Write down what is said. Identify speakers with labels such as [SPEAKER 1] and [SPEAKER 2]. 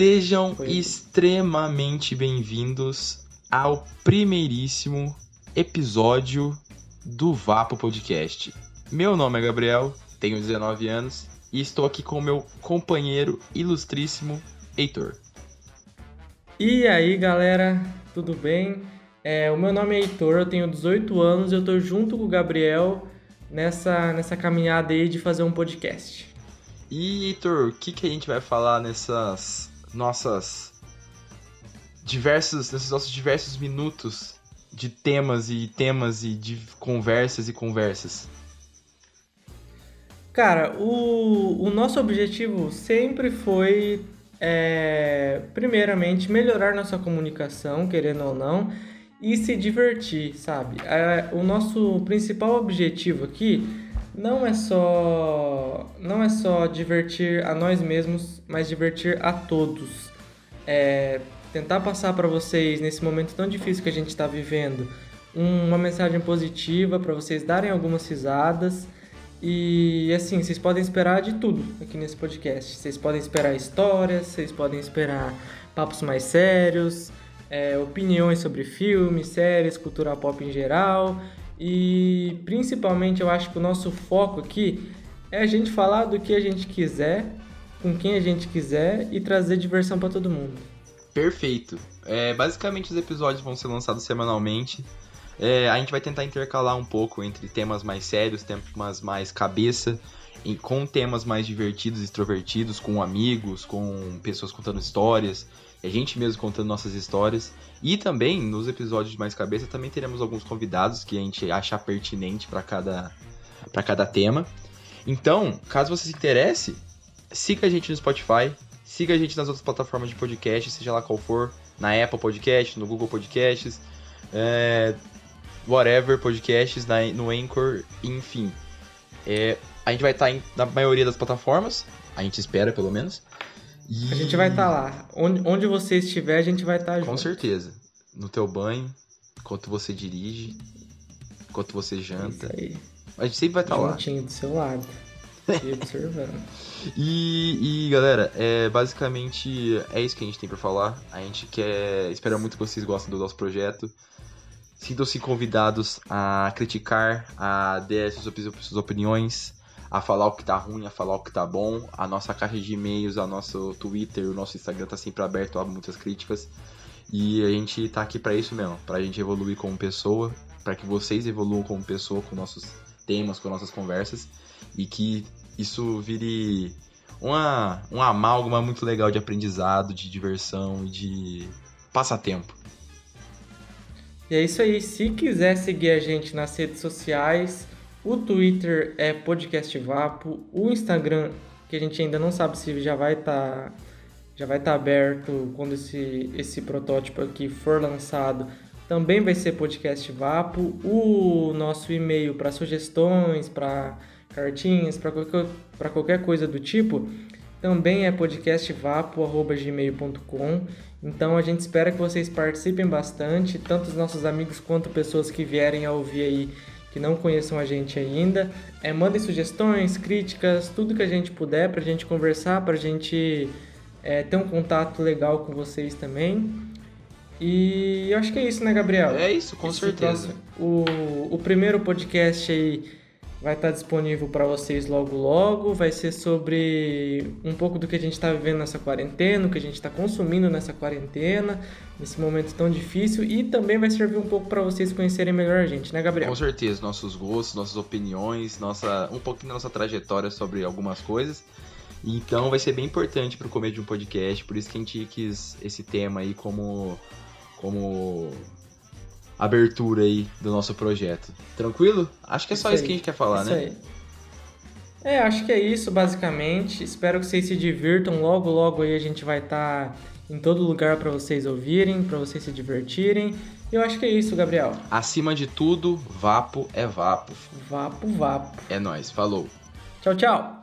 [SPEAKER 1] Sejam Foi. extremamente bem-vindos ao primeiríssimo episódio do Vapo Podcast. Meu nome é Gabriel, tenho 19 anos e estou aqui com o meu companheiro ilustríssimo Heitor.
[SPEAKER 2] E aí galera, tudo bem? É, o meu nome é Heitor, eu tenho 18 anos e eu tô junto com o Gabriel nessa, nessa caminhada aí de fazer um podcast.
[SPEAKER 1] E Heitor, o que, que a gente vai falar nessas nossas diversos, nesses nossos diversos minutos de temas e temas e de conversas e conversas?
[SPEAKER 2] Cara, o, o nosso objetivo sempre foi, é, primeiramente, melhorar nossa comunicação, querendo ou não, e se divertir, sabe? É, o nosso principal objetivo aqui não é só não é só divertir a nós mesmos, mas divertir a todos. É, tentar passar para vocês nesse momento tão difícil que a gente está vivendo uma mensagem positiva para vocês darem algumas risadas e assim vocês podem esperar de tudo aqui nesse podcast. Vocês podem esperar histórias, vocês podem esperar papos mais sérios, é, opiniões sobre filmes, séries, cultura pop em geral e principalmente eu acho que o nosso foco aqui é a gente falar do que a gente quiser, com quem a gente quiser e trazer diversão para todo mundo.
[SPEAKER 1] Perfeito. É, basicamente os episódios vão ser lançados semanalmente. É, a gente vai tentar intercalar um pouco entre temas mais sérios, temas mais cabeça, e com temas mais divertidos, extrovertidos, com amigos, com pessoas contando histórias a gente mesmo contando nossas histórias. E também, nos episódios de Mais Cabeça, também teremos alguns convidados que a gente achar pertinente para cada, cada tema. Então, caso você se interesse, siga a gente no Spotify, siga a gente nas outras plataformas de podcast, seja lá qual for, na Apple Podcasts, no Google Podcasts, é, whatever podcasts, na, no Anchor, enfim. É, a gente vai estar tá na maioria das plataformas, a gente espera pelo menos.
[SPEAKER 2] E... A gente vai estar tá lá. Onde, onde você estiver, a gente vai estar tá junto.
[SPEAKER 1] Com certeza. No teu banho, enquanto você dirige, enquanto você janta. Isso aí. A gente sempre vai estar tá lá.
[SPEAKER 2] Juntinho do seu lado. E observando.
[SPEAKER 1] e, e, galera, é, basicamente é isso que a gente tem para falar. A gente quer. Espera muito que vocês gostem do nosso projeto. Sintam-se convidados a criticar, a dar suas opiniões a falar o que tá ruim, a falar o que tá bom. A nossa caixa de e-mails, a nosso Twitter, o nosso Instagram tá sempre aberto a muitas críticas. E a gente tá aqui para isso mesmo, pra gente evoluir como pessoa, para que vocês evoluam como pessoa com nossos temas, com nossas conversas e que isso vire uma, uma amálgama muito legal de aprendizado, de diversão e de passatempo.
[SPEAKER 2] E é isso aí. Se quiser seguir a gente nas redes sociais, o Twitter é Podcast Vapo. O Instagram, que a gente ainda não sabe se já vai estar tá, já vai estar tá aberto quando esse, esse protótipo aqui for lançado, também vai ser Podcast Vapo. O nosso e-mail para sugestões, para cartinhas, para qualquer, qualquer coisa do tipo, também é podcastvapo.gmail.com. Então a gente espera que vocês participem bastante, tanto os nossos amigos quanto pessoas que vierem a ouvir aí que não conheçam a gente ainda. É, mandem sugestões, críticas, tudo que a gente puder para a gente conversar, para a gente é, ter um contato legal com vocês também. E eu acho que é isso, né, Gabriel?
[SPEAKER 1] É isso, com Esse certeza.
[SPEAKER 2] o, o primeiro podcast aí vai estar disponível para vocês logo logo. Vai ser sobre um pouco do que a gente está vivendo nessa quarentena, o que a gente está consumindo nessa quarentena, nesse momento tão difícil e também vai servir um pouco para vocês conhecerem melhor a gente, né, Gabriel?
[SPEAKER 1] Com certeza, nossos gostos, nossas opiniões, nossa um pouquinho da nossa trajetória sobre algumas coisas. Então vai ser bem importante para o começo de um podcast, por isso que a gente quis esse tema aí como como abertura aí do nosso projeto. Tranquilo? Acho que é só isso, isso que a gente quer falar, isso né? Aí.
[SPEAKER 2] É, acho que é isso basicamente. Espero que vocês se divirtam. Logo, logo aí a gente vai estar tá em todo lugar para vocês ouvirem, para vocês se divertirem. E eu acho que é isso, Gabriel.
[SPEAKER 1] Acima de tudo, vapo é vapo.
[SPEAKER 2] Vapo, vapo.
[SPEAKER 1] É nós. Falou.
[SPEAKER 2] Tchau, tchau.